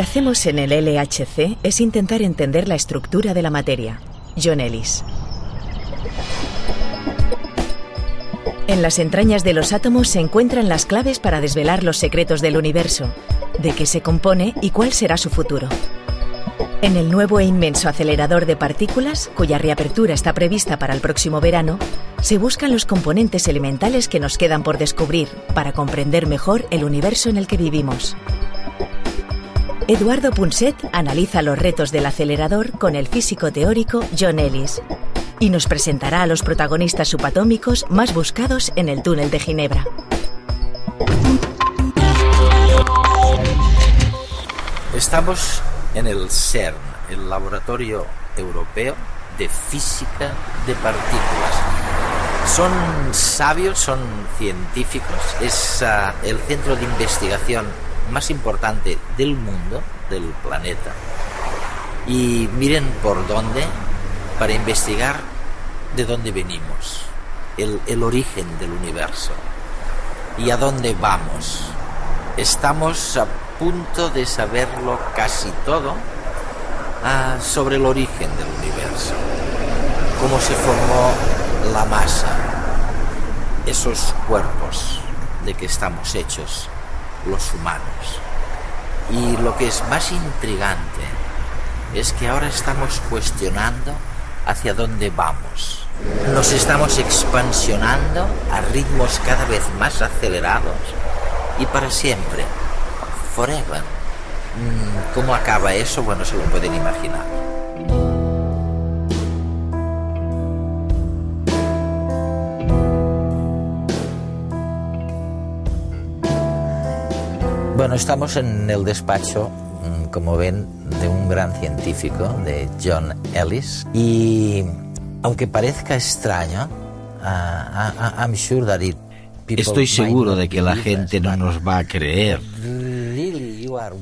Que hacemos en el LHC es intentar entender la estructura de la materia. John Ellis. En las entrañas de los átomos se encuentran las claves para desvelar los secretos del universo, de qué se compone y cuál será su futuro. En el nuevo e inmenso acelerador de partículas, cuya reapertura está prevista para el próximo verano, se buscan los componentes elementales que nos quedan por descubrir para comprender mejor el universo en el que vivimos. Eduardo Punset analiza los retos del acelerador con el físico teórico John Ellis y nos presentará a los protagonistas subatómicos más buscados en el túnel de Ginebra. Estamos en el CERN, el Laboratorio Europeo de Física de Partículas. Son sabios, son científicos, es uh, el centro de investigación más importante del mundo, del planeta. Y miren por dónde, para investigar de dónde venimos, el, el origen del universo y a dónde vamos. Estamos a punto de saberlo casi todo ah, sobre el origen del universo, cómo se formó la masa, esos cuerpos de que estamos hechos los humanos. Y lo que es más intrigante es que ahora estamos cuestionando hacia dónde vamos. Nos estamos expansionando a ritmos cada vez más acelerados y para siempre, forever. Mm, ¿Cómo acaba eso? Bueno, se lo pueden imaginar. Bueno, estamos en el despacho, mm, como ven, de un gran científico, de John Ellis, y aunque parezca extraño, uh, I'm sure that it Estoy seguro de que la gente no nos va a creer.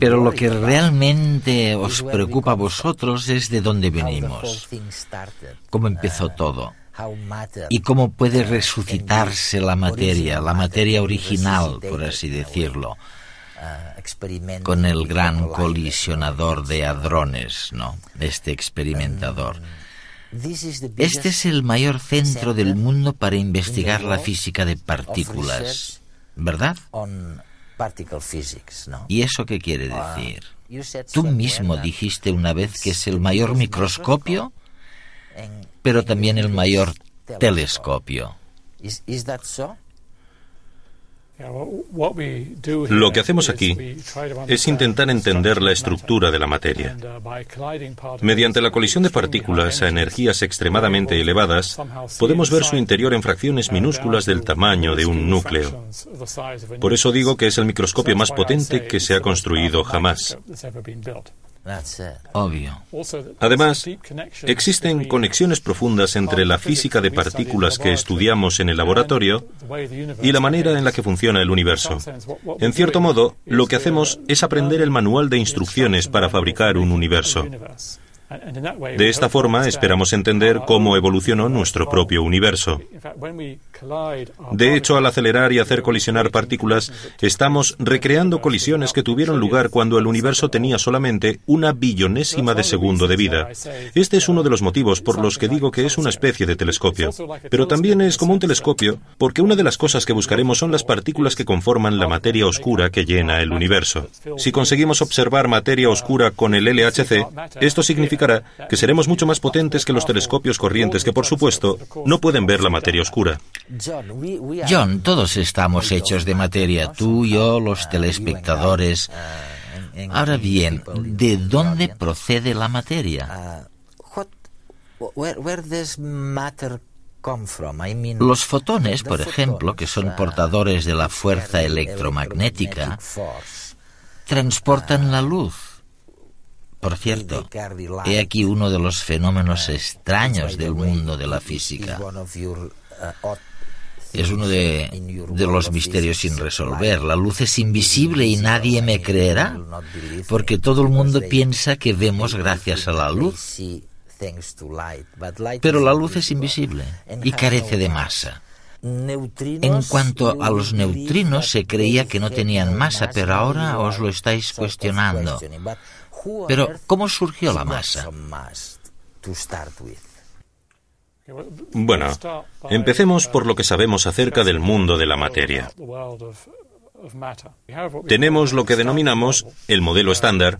Pero lo que realmente os preocupa a vosotros es de dónde venimos, cómo empezó todo y cómo puede resucitarse la materia, la materia original, por así decirlo, con el gran colisionador de hadrones, ¿no? Este experimentador. Este es el mayor centro del mundo para investigar la física de partículas, ¿verdad? ¿Y eso qué quiere decir? Tú mismo dijiste una vez que es el mayor microscopio, pero también el mayor telescopio. Lo que hacemos aquí es intentar entender la estructura de la materia. Mediante la colisión de partículas a energías extremadamente elevadas, podemos ver su interior en fracciones minúsculas del tamaño de un núcleo. Por eso digo que es el microscopio más potente que se ha construido jamás. Obvio. Además, existen conexiones profundas entre la física de partículas que estudiamos en el laboratorio y la manera en la que funciona el universo. En cierto modo, lo que hacemos es aprender el manual de instrucciones para fabricar un universo. De esta forma esperamos entender cómo evolucionó nuestro propio universo. De hecho, al acelerar y hacer colisionar partículas, estamos recreando colisiones que tuvieron lugar cuando el universo tenía solamente una billonésima de segundo de vida. Este es uno de los motivos por los que digo que es una especie de telescopio. Pero también es como un telescopio porque una de las cosas que buscaremos son las partículas que conforman la materia oscura que llena el universo. Si conseguimos observar materia oscura con el LHC, esto significa que seremos mucho más potentes que los telescopios corrientes que, por supuesto, no pueden ver la materia oscura. John, todos estamos hechos de materia, tú, yo, los telespectadores. Ahora bien, ¿de dónde procede la materia? Los fotones, por ejemplo, que son portadores de la fuerza electromagnética, transportan la luz. Por cierto, he aquí uno de los fenómenos extraños del mundo de la física. Es uno de, de, los misterios sin resolver. La luz es invisible y nadie me creerá, porque todo el mundo piensa que vemos gracias a la luz. Pero la luz es invisible y carece de masa. En cuanto a los neutrinos, se creía que no tenían masa, pero ahora os lo estáis cuestionando. Pero, ¿cómo surgió la masa? Bueno, empecemos por lo que sabemos acerca del mundo de la materia. Tenemos lo que denominamos el modelo estándar,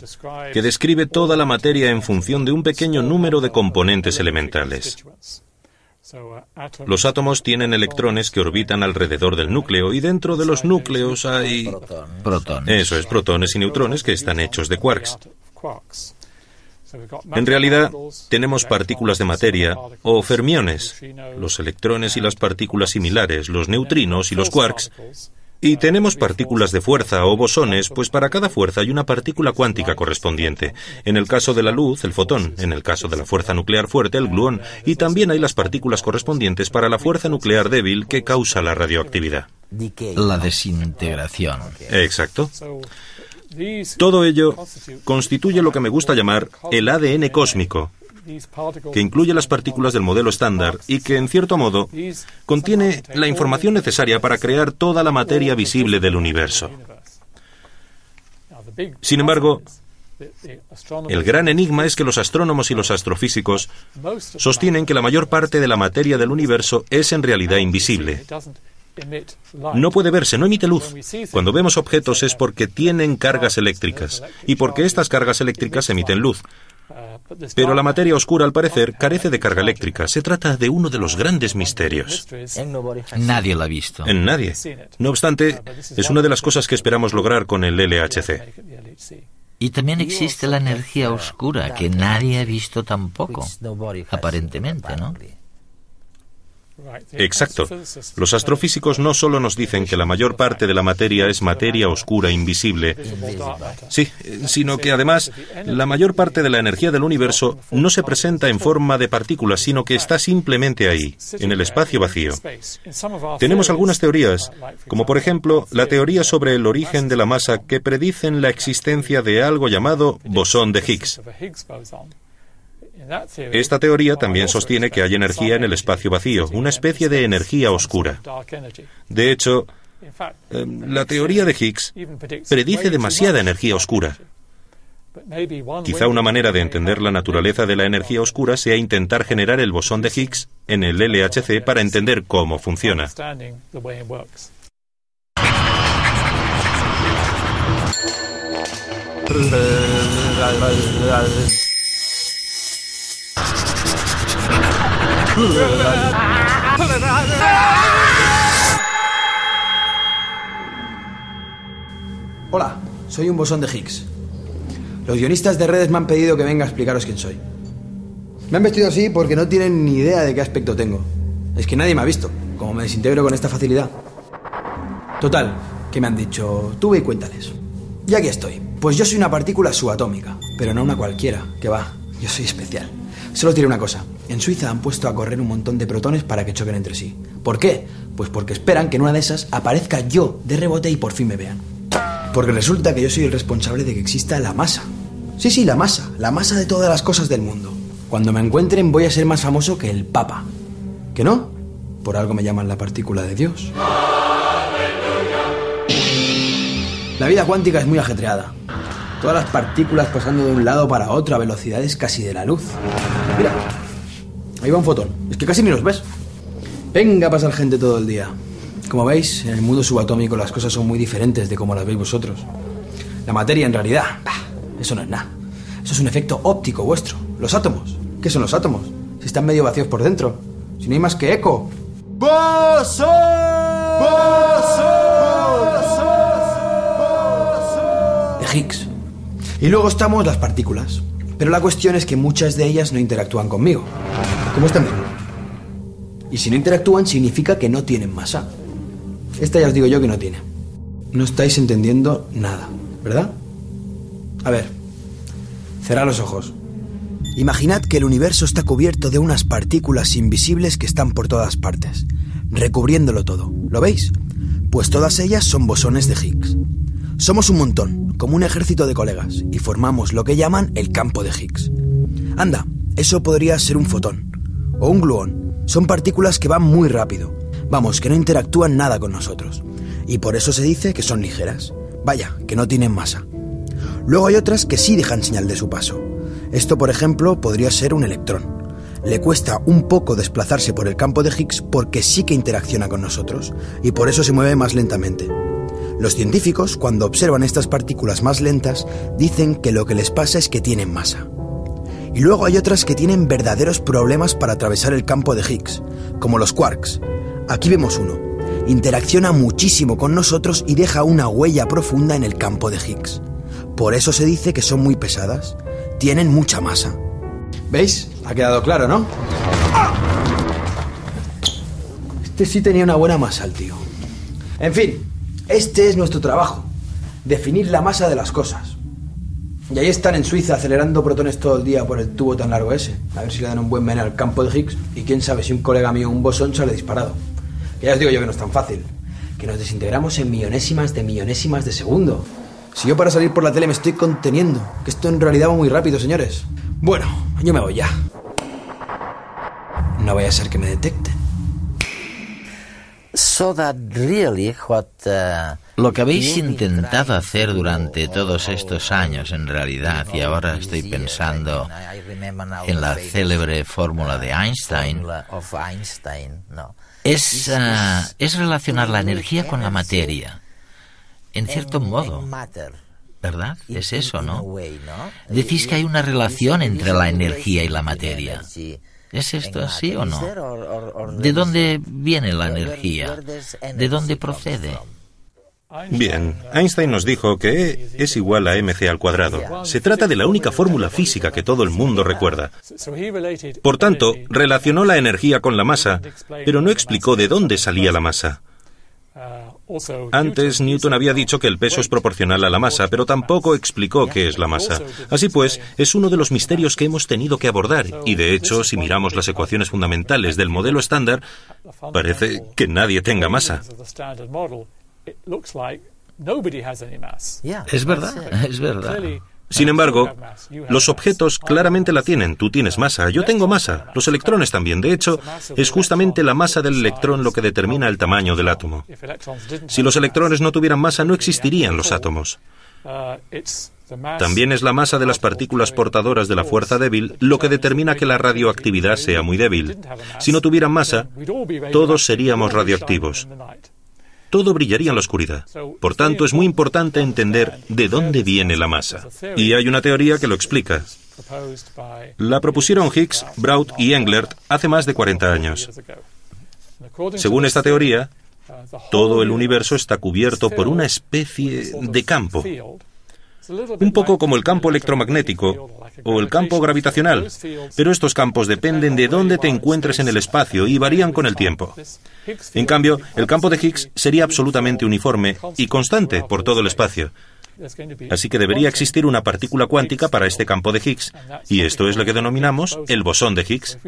que describe toda la materia en función de un pequeño número de componentes elementales. Los átomos tienen electrones que orbitan alrededor del núcleo y dentro de los núcleos hay... Protones. Eso es, protones y neutrones que están hechos de quarks. En realidad, tenemos partículas de materia o fermiones, los electrones y las partículas similares, los neutrinos y los quarks, y tenemos partículas de fuerza o bosones, pues para cada fuerza hay una partícula cuántica correspondiente. En el caso de la luz, el fotón. En el caso de la fuerza nuclear fuerte, el gluón. Y también hay las partículas correspondientes para la fuerza nuclear débil que causa la radioactividad. La desintegración. Exacto. Todo ello constituye lo que me gusta llamar el ADN cósmico, que incluye las partículas del modelo estándar y que, en cierto modo, contiene la información necesaria para crear toda la materia visible del universo. Sin embargo, el gran enigma es que los astrónomos y los astrofísicos sostienen que la mayor parte de la materia del universo es en realidad invisible. No puede verse, no emite luz. Cuando vemos objetos es porque tienen cargas eléctricas y porque estas cargas eléctricas emiten luz. Pero la materia oscura, al parecer, carece de carga eléctrica. Se trata de uno de los grandes misterios. Nadie la ha visto. En nadie. No obstante, es una de las cosas que esperamos lograr con el LHC. Y también existe la energía oscura que nadie ha visto tampoco, aparentemente, ¿no? Exacto. Los astrofísicos no solo nos dicen que la mayor parte de la materia es materia oscura invisible, sí, sino que además la mayor parte de la energía del universo no se presenta en forma de partículas, sino que está simplemente ahí, en el espacio vacío. Tenemos algunas teorías, como por ejemplo la teoría sobre el origen de la masa que predicen la existencia de algo llamado bosón de Higgs. Esta teoría también sostiene que hay energía en el espacio vacío, una especie de energía oscura. De hecho, em, la teoría de Higgs predice demasiada energía oscura. Quizá una manera de entender la naturaleza de la energía oscura sea intentar generar el bosón de Higgs en el LHC para entender cómo funciona. Hola, soy un bosón de Higgs. Los guionistas de redes me han pedido que venga a explicaros quién soy. Me han vestido así porque no tienen ni idea de qué aspecto tengo. Es que nadie me ha visto, como me desintegro con esta facilidad. Total, que me han dicho, tú ve y cuéntales. Y aquí estoy. Pues yo soy una partícula subatómica, pero no una cualquiera, que va, yo soy especial. Solo diré una cosa. En Suiza han puesto a correr un montón de protones para que choquen entre sí. ¿Por qué? Pues porque esperan que en una de esas aparezca yo de rebote y por fin me vean. Porque resulta que yo soy el responsable de que exista la masa. Sí, sí, la masa. La masa de todas las cosas del mundo. Cuando me encuentren voy a ser más famoso que el Papa. ¿Que no? Por algo me llaman la partícula de Dios. La vida cuántica es muy ajetreada. Todas las partículas pasando de un lado para otro a velocidades casi de la luz. Mira, ahí va un fotón. Es que casi ni los ves. Venga a pasar gente todo el día. Como veis, en el mundo subatómico las cosas son muy diferentes de como las veis vosotros. La materia en realidad, eso no es nada. Eso es un efecto óptico vuestro. Los átomos. ¿Qué son los átomos? Si están medio vacíos por dentro. Si no hay más que eco. ¡Bosón! De Higgs. Y luego estamos las partículas. Pero la cuestión es que muchas de ellas no interactúan conmigo. Como esta misma. Y si no interactúan significa que no tienen masa. Esta ya os digo yo que no tiene. No estáis entendiendo nada, ¿verdad? A ver, cerrad los ojos. Imaginad que el universo está cubierto de unas partículas invisibles que están por todas partes, recubriéndolo todo. ¿Lo veis? Pues todas ellas son bosones de Higgs. Somos un montón, como un ejército de colegas, y formamos lo que llaman el campo de Higgs. Anda, eso podría ser un fotón o un gluón. Son partículas que van muy rápido. Vamos, que no interactúan nada con nosotros. Y por eso se dice que son ligeras. Vaya, que no tienen masa. Luego hay otras que sí dejan señal de su paso. Esto, por ejemplo, podría ser un electrón. Le cuesta un poco desplazarse por el campo de Higgs porque sí que interacciona con nosotros y por eso se mueve más lentamente. Los científicos, cuando observan estas partículas más lentas, dicen que lo que les pasa es que tienen masa. Y luego hay otras que tienen verdaderos problemas para atravesar el campo de Higgs, como los quarks. Aquí vemos uno. Interacciona muchísimo con nosotros y deja una huella profunda en el campo de Higgs. Por eso se dice que son muy pesadas. Tienen mucha masa. ¿Veis? Ha quedado claro, ¿no? Este sí tenía una buena masa, el tío. En fin, este es nuestro trabajo, definir la masa de las cosas. Y ahí están en Suiza acelerando protones todo el día por el tubo tan largo ese. A ver si le dan un buen meneo al campo de Higgs y quién sabe si un colega mío un bosón sale disparado. Que ya os digo yo que no es tan fácil. Que nos desintegramos en millonésimas de millonésimas de segundo. Si yo para salir por la tele me estoy conteniendo, que esto en realidad va muy rápido, señores. Bueno, yo me voy ya. No vaya a ser que me detecten. Uh, Lo que habéis intentado hacer durante todos estos años, en realidad, y ahora estoy pensando en la célebre fórmula de Einstein, es, uh, es relacionar la energía con la materia, en cierto modo. ¿Verdad? Es eso, ¿no? Decís que hay una relación entre la energía y la materia. ¿Es esto así o no? ¿De dónde viene la energía? ¿De dónde procede? Bien, Einstein nos dijo que E es igual a mc al cuadrado. Se trata de la única fórmula física que todo el mundo recuerda. Por tanto, relacionó la energía con la masa, pero no explicó de dónde salía la masa. Antes, Newton había dicho que el peso es proporcional a la masa, pero tampoco explicó qué es la masa. Así pues, es uno de los misterios que hemos tenido que abordar, y de hecho, si miramos las ecuaciones fundamentales del modelo estándar, parece que nadie tenga masa. Es verdad, es verdad. Sin embargo, los objetos claramente la tienen. Tú tienes masa, yo tengo masa, los electrones también. De hecho, es justamente la masa del electrón lo que determina el tamaño del átomo. Si los electrones no tuvieran masa, no existirían los átomos. También es la masa de las partículas portadoras de la fuerza débil lo que determina que la radioactividad sea muy débil. Si no tuvieran masa, todos seríamos radioactivos todo brillaría en la oscuridad. Por tanto, es muy importante entender de dónde viene la masa. Y hay una teoría que lo explica. La propusieron Higgs, Braut y Englert hace más de 40 años. Según esta teoría, todo el universo está cubierto por una especie de campo, un poco como el campo electromagnético o el campo gravitacional, pero estos campos dependen de dónde te encuentres en el espacio y varían con el tiempo. En cambio, el campo de Higgs sería absolutamente uniforme y constante por todo el espacio. Así que debería existir una partícula cuántica para este campo de Higgs, y esto es lo que denominamos el bosón de Higgs.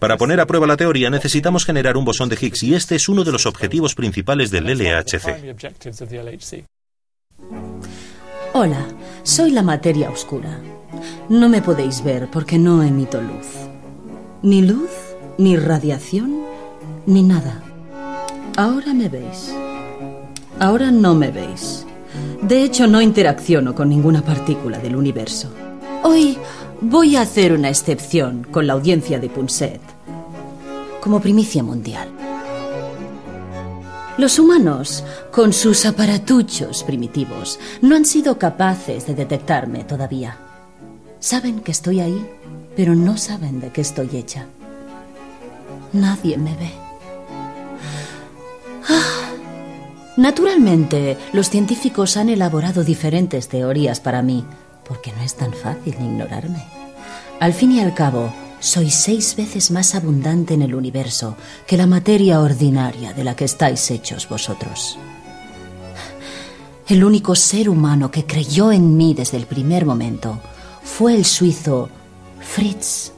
Para poner a prueba la teoría necesitamos generar un bosón de Higgs, y este es uno de los objetivos principales del LHC. Hola, soy la materia oscura. No me podéis ver porque no emito luz. Ni luz, ni radiación, ni nada. Ahora me veis. Ahora no me veis. De hecho, no interacciono con ninguna partícula del universo. Hoy voy a hacer una excepción con la audiencia de Punset, como primicia mundial. Los humanos, con sus aparatuchos primitivos, no han sido capaces de detectarme todavía. Saben que estoy ahí, pero no saben de qué estoy hecha. Nadie me ve. Ah. Naturalmente, los científicos han elaborado diferentes teorías para mí, porque no es tan fácil ignorarme. Al fin y al cabo, soy seis veces más abundante en el universo que la materia ordinaria de la que estáis hechos vosotros. El único ser humano que creyó en mí desde el primer momento fue el suizo Fritz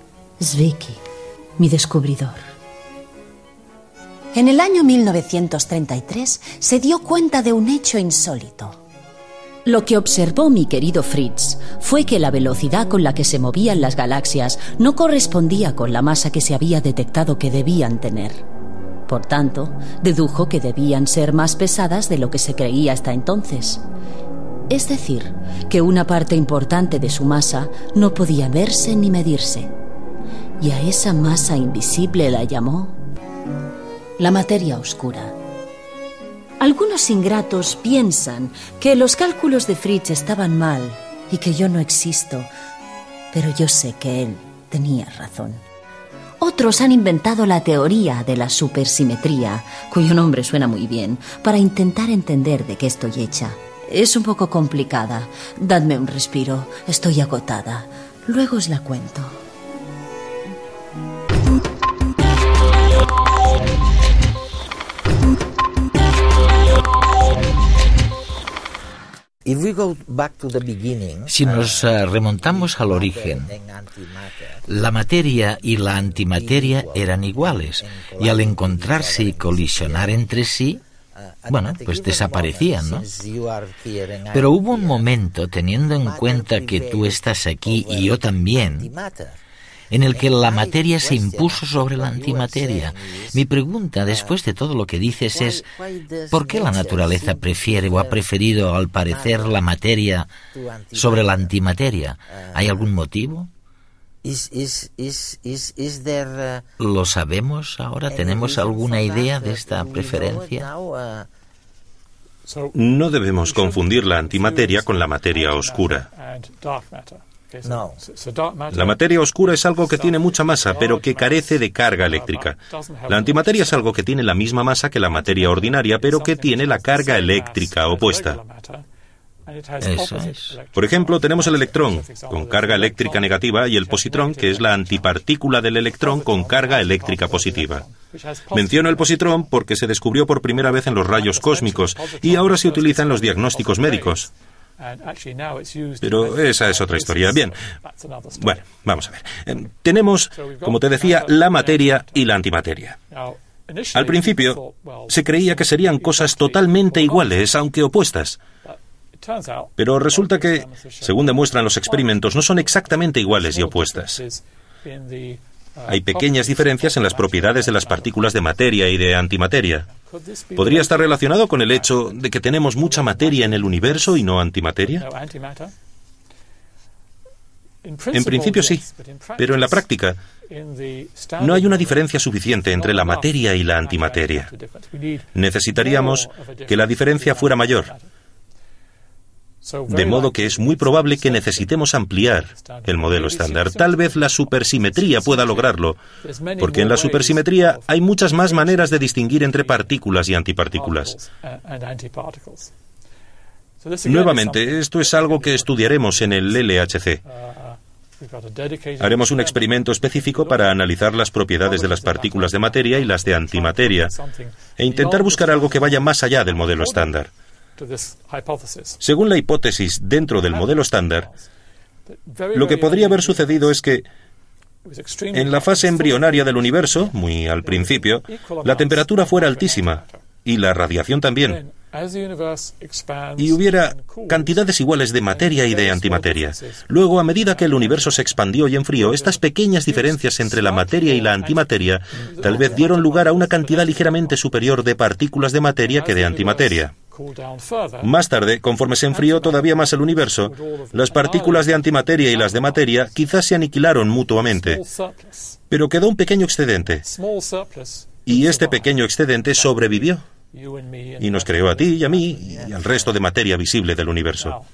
Zwicky, mi descubridor. En el año 1933 se dio cuenta de un hecho insólito. Lo que observó mi querido Fritz fue que la velocidad con la que se movían las galaxias no correspondía con la masa que se había detectado que debían tener. Por tanto, dedujo que debían ser más pesadas de lo que se creía hasta entonces. Es decir, que una parte importante de su masa no podía verse ni medirse. Y a esa masa invisible la llamó la materia oscura. Algunos ingratos piensan que los cálculos de Fritz estaban mal y que yo no existo, pero yo sé que él tenía razón. Otros han inventado la teoría de la supersimetría, cuyo nombre suena muy bien, para intentar entender de qué estoy hecha. Es un poco complicada. Dadme un respiro. Estoy agotada. Luego os la cuento. Si nos eh, remontamos al origen, la materia y la antimateria eran iguales y al encontrarse y colisionar entre sí, bueno, pues desaparecían, ¿no? Pero hubo un momento, teniendo en cuenta que tú estás aquí y yo también, en el que la materia se impuso sobre la antimateria. Mi pregunta, después de todo lo que dices, es ¿por qué la naturaleza prefiere o ha preferido, al parecer, la materia sobre la antimateria? ¿Hay algún motivo? ¿Lo sabemos ahora? ¿Tenemos alguna idea de esta preferencia? No debemos confundir la antimateria con la materia oscura. La materia oscura es algo que tiene mucha masa, pero que carece de carga eléctrica. La antimateria es algo que tiene la misma masa que la materia ordinaria, pero que tiene la carga eléctrica opuesta. Por ejemplo, tenemos el electrón con carga eléctrica negativa y el positrón, que es la antipartícula del electrón con carga eléctrica positiva. Menciono el positrón porque se descubrió por primera vez en los rayos cósmicos y ahora se utiliza en los diagnósticos médicos. Pero esa es otra historia. Bien. Bueno, vamos a ver. Em, tenemos, como te decía, la materia y la antimateria. Al principio, se creía que serían cosas totalmente iguales, aunque opuestas. Pero resulta que, según demuestran los experimentos, no son exactamente iguales y opuestas. Hay pequeñas diferencias en las propiedades de las partículas de materia y de antimateria. ¿Podría estar relacionado con el hecho de que tenemos mucha materia en el universo y no antimateria? En principio sí, pero en la práctica no hay una diferencia suficiente entre la materia y la antimateria. Necesitaríamos que la diferencia fuera mayor. De modo que es muy probable que necesitemos ampliar el modelo estándar. Tal vez la supersimetría pueda lograrlo, porque en la supersimetría hay muchas más maneras de distinguir entre partículas y antipartículas. Nuevamente, esto es algo que estudiaremos en el LHC. Haremos un experimento específico para analizar las propiedades de las partículas de materia y las de antimateria e intentar buscar algo que vaya más allá del modelo estándar. Según la hipótesis dentro del modelo estándar, lo que podría haber sucedido es que en la fase embrionaria del universo, muy al principio, la temperatura fuera altísima y la radiación también. Y hubiera cantidades iguales de materia y de antimateria. Luego, a medida que el universo se expandió y enfrió, estas pequeñas diferencias entre la materia y la antimateria tal vez dieron lugar a una cantidad ligeramente superior de partículas de materia que de antimateria. Más tarde, conforme se enfrió todavía más el universo, las partículas de antimateria y las de materia quizás se aniquilaron mutuamente, pero quedó un pequeño excedente. Y este pequeño excedente sobrevivió y nos creó a ti y a mí y al resto de materia visible del universo.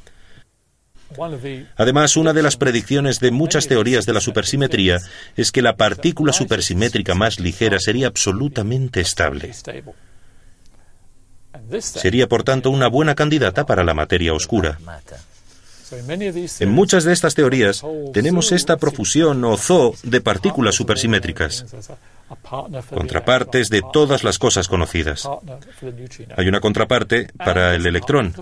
Además, una de las predicciones de muchas teorías de la supersimetría es que la partícula supersimétrica más ligera sería absolutamente estable. Sería, por tanto, una buena candidata para la materia oscura. En muchas de estas teorías tenemos esta profusión o zoo de partículas supersimétricas, contrapartes de todas las cosas conocidas. Hay una contraparte para el electrón,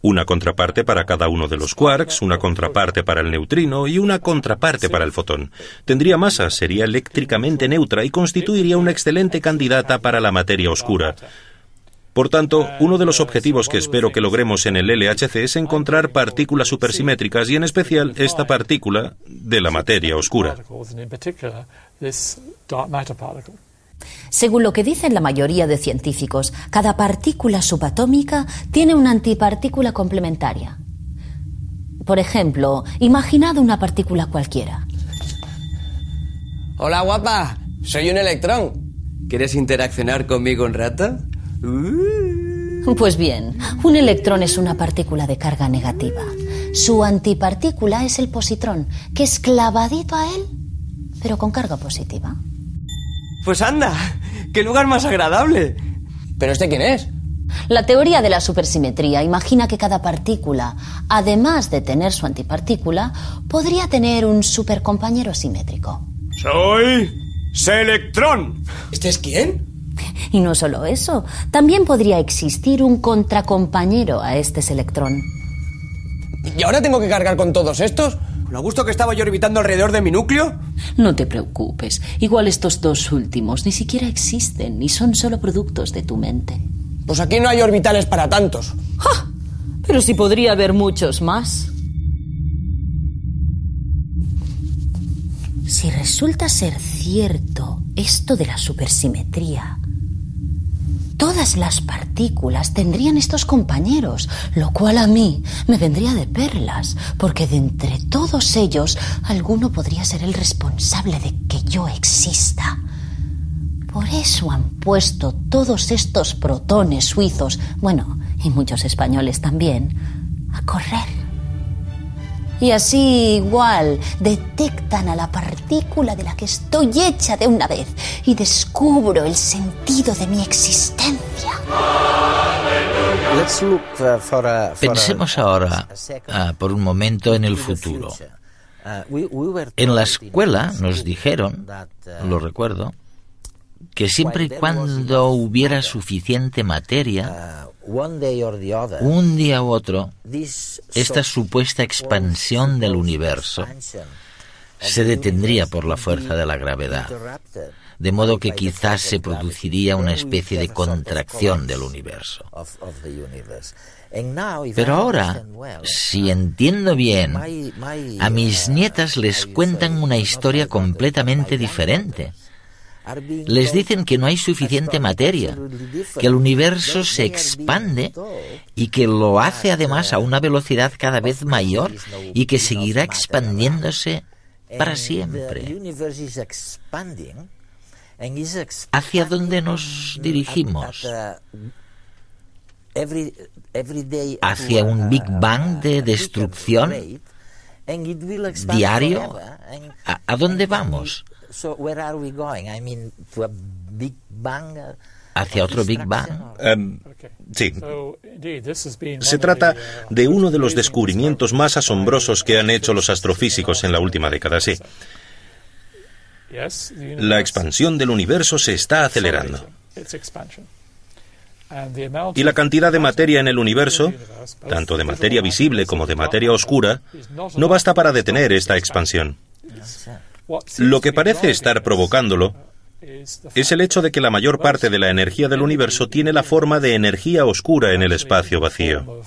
una contraparte para cada uno de los quarks, una contraparte para el neutrino y una contraparte para el fotón. Tendría masa, sería eléctricamente neutra y constituiría una excelente candidata para la materia oscura. Por tanto, uno de los objetivos que espero que logremos en el LHC es encontrar partículas supersimétricas y en especial esta partícula de la materia oscura. Según lo que dicen la mayoría de científicos, cada partícula subatómica tiene una antipartícula complementaria. Por ejemplo, imaginad una partícula cualquiera. Hola, guapa. Soy un electrón. ¿Quieres interaccionar conmigo un rato? Uh. Pues bien, un electrón es una partícula de carga negativa. Su antipartícula es el positrón, que es clavadito a él, pero con carga positiva. Pues anda, qué lugar más agradable. ¿Pero este quién es? La teoría de la supersimetría imagina que cada partícula, además de tener su antipartícula, podría tener un supercompañero simétrico. Soy Selectrón. ¿Este es quién? Y no solo eso, también podría existir un contracompañero a este Selectrón. ¿Y ahora tengo que cargar con todos estos? ¿Lo gusto que estaba yo orbitando alrededor de mi núcleo? No te preocupes. Igual estos dos últimos ni siquiera existen ni son solo productos de tu mente. Pues aquí no hay orbitales para tantos. ¡Ja! Pero sí podría haber muchos más. Si resulta ser cierto esto de la supersimetría, todas las partículas tendrían estos compañeros, lo cual a mí me vendría de perlas, porque de entre todos ellos alguno podría ser el responsable de que yo exista. Por eso han puesto todos estos protones suizos, bueno, y muchos españoles también, a correr. Y así igual detectan a la partícula de la que estoy hecha de una vez y descubro el sentido de mi existencia. Pensemos ahora ah, por un momento en el futuro. En la escuela nos dijeron, lo recuerdo, que siempre y cuando hubiera suficiente materia, un día u otro, esta supuesta expansión del universo se detendría por la fuerza de la gravedad, de modo que quizás se produciría una especie de contracción del universo. Pero ahora, si entiendo bien, a mis nietas les cuentan una historia completamente diferente les dicen que no hay suficiente materia, que el universo se expande y que lo hace además a una velocidad cada vez mayor y que seguirá expandiéndose para siempre. ¿Hacia dónde nos dirigimos? ¿Hacia un Big Bang de destrucción diario? ¿A, dónde vamos? ¿Hacia otro Big Bang? Em, sí. Se trata de uno de los descubrimientos más asombrosos que han hecho los astrofísicos en la última década, sí. La expansión del universo se está acelerando. Y la cantidad de materia en el universo, tanto de materia visible como de materia oscura, no basta para detener esta expansión. Lo que parece estar provocándolo es el hecho de que la mayor parte de la energía del universo tiene la forma de energía oscura en el espacio vacío.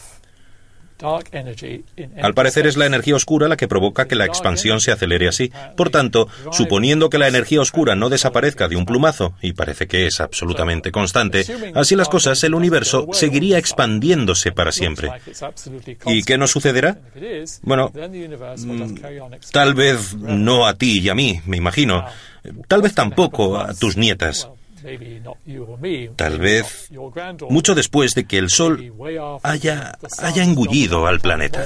Al parecer es la energía oscura la que provoca que la expansión se acelere así. Por tanto, suponiendo que la energía oscura no desaparezca de un plumazo, y parece que es absolutamente constante, así las cosas, el universo seguiría expandiéndose para siempre. ¿Y qué nos sucederá? Bueno, mm, tal vez no a ti y a mí, me imagino. Tal vez tampoco a tus nietas. Tal vez mucho después de que el Sol haya, haya engullido al planeta.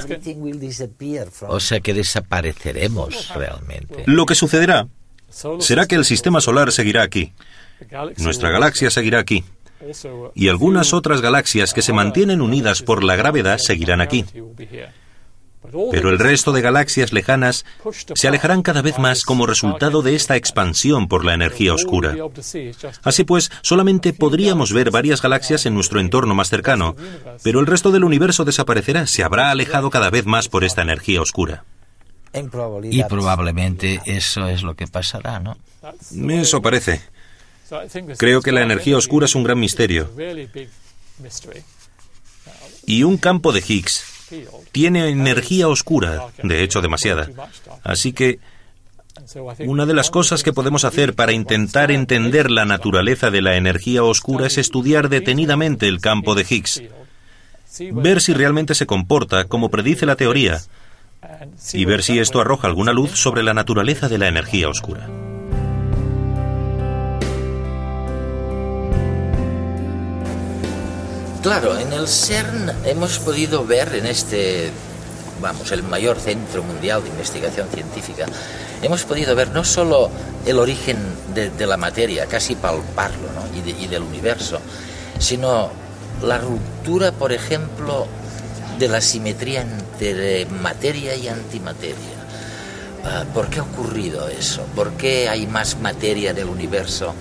O sea que desapareceremos realmente. Lo que sucederá será que el sistema solar seguirá aquí. Nuestra galaxia seguirá aquí. Y algunas otras galaxias que se mantienen unidas por la gravedad seguirán aquí. Pero el resto de galaxias lejanas se alejarán cada vez más como resultado de esta expansión por la energía oscura. Así pues, solamente podríamos ver varias galaxias en nuestro entorno más cercano, pero el resto del universo desaparecerá, se habrá alejado cada vez más por esta energía oscura. Y probablemente eso es lo que pasará, ¿no? Eso parece. Creo que la energía oscura es un gran misterio. Y un campo de Higgs tiene energía oscura, de hecho demasiada. Así que Una de las cosas que podemos hacer para intentar entender la naturaleza de la energía oscura es estudiar detenidamente el campo de Higgs, ver si realmente se comporta como predice la teoría y ver si esto arroja alguna luz sobre la naturaleza de la energía oscura. Claro, en el CERN hemos podido ver en este, vamos, el mayor centro mundial de investigación científica, hemos podido ver no solo el origen de, la materia, casi palparlo, ¿no? y, y del universo, sino la ruptura, por ejemplo, de la simetría entre materia y antimateria. Ah, ¿Por qué ha ocurrido eso? ¿Por qué hay más materia del universo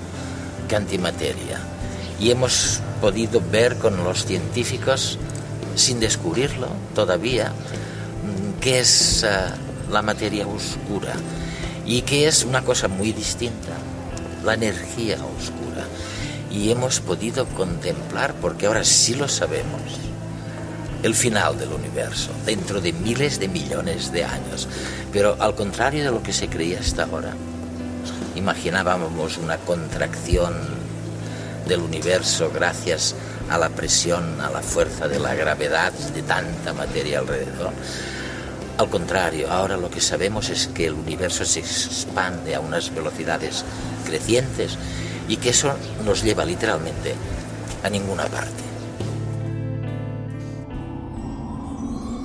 que antimateria? Y hemos podido ver con los científicos, sin descubrirlo todavía, qué es ah, la materia oscura y qué es una cosa muy distinta, la energía oscura. Y hemos podido contemplar, porque ahora sí lo sabemos, el final del universo, dentro de miles de millones de años. Pero al contrario de lo que se creía hasta ahora, imaginábamos una contracción del universo gracias a la presión, a la fuerza de la gravedad de tanta materia alrededor. Al contrario, ahora lo que sabemos es que el universo se expande a unas velocidades crecientes y que eso nos lleva literalmente a ninguna parte.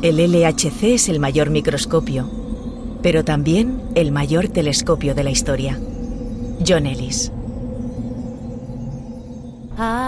El LHC es el mayor microscopio, pero también el mayor telescopio de la historia. John Ellis. I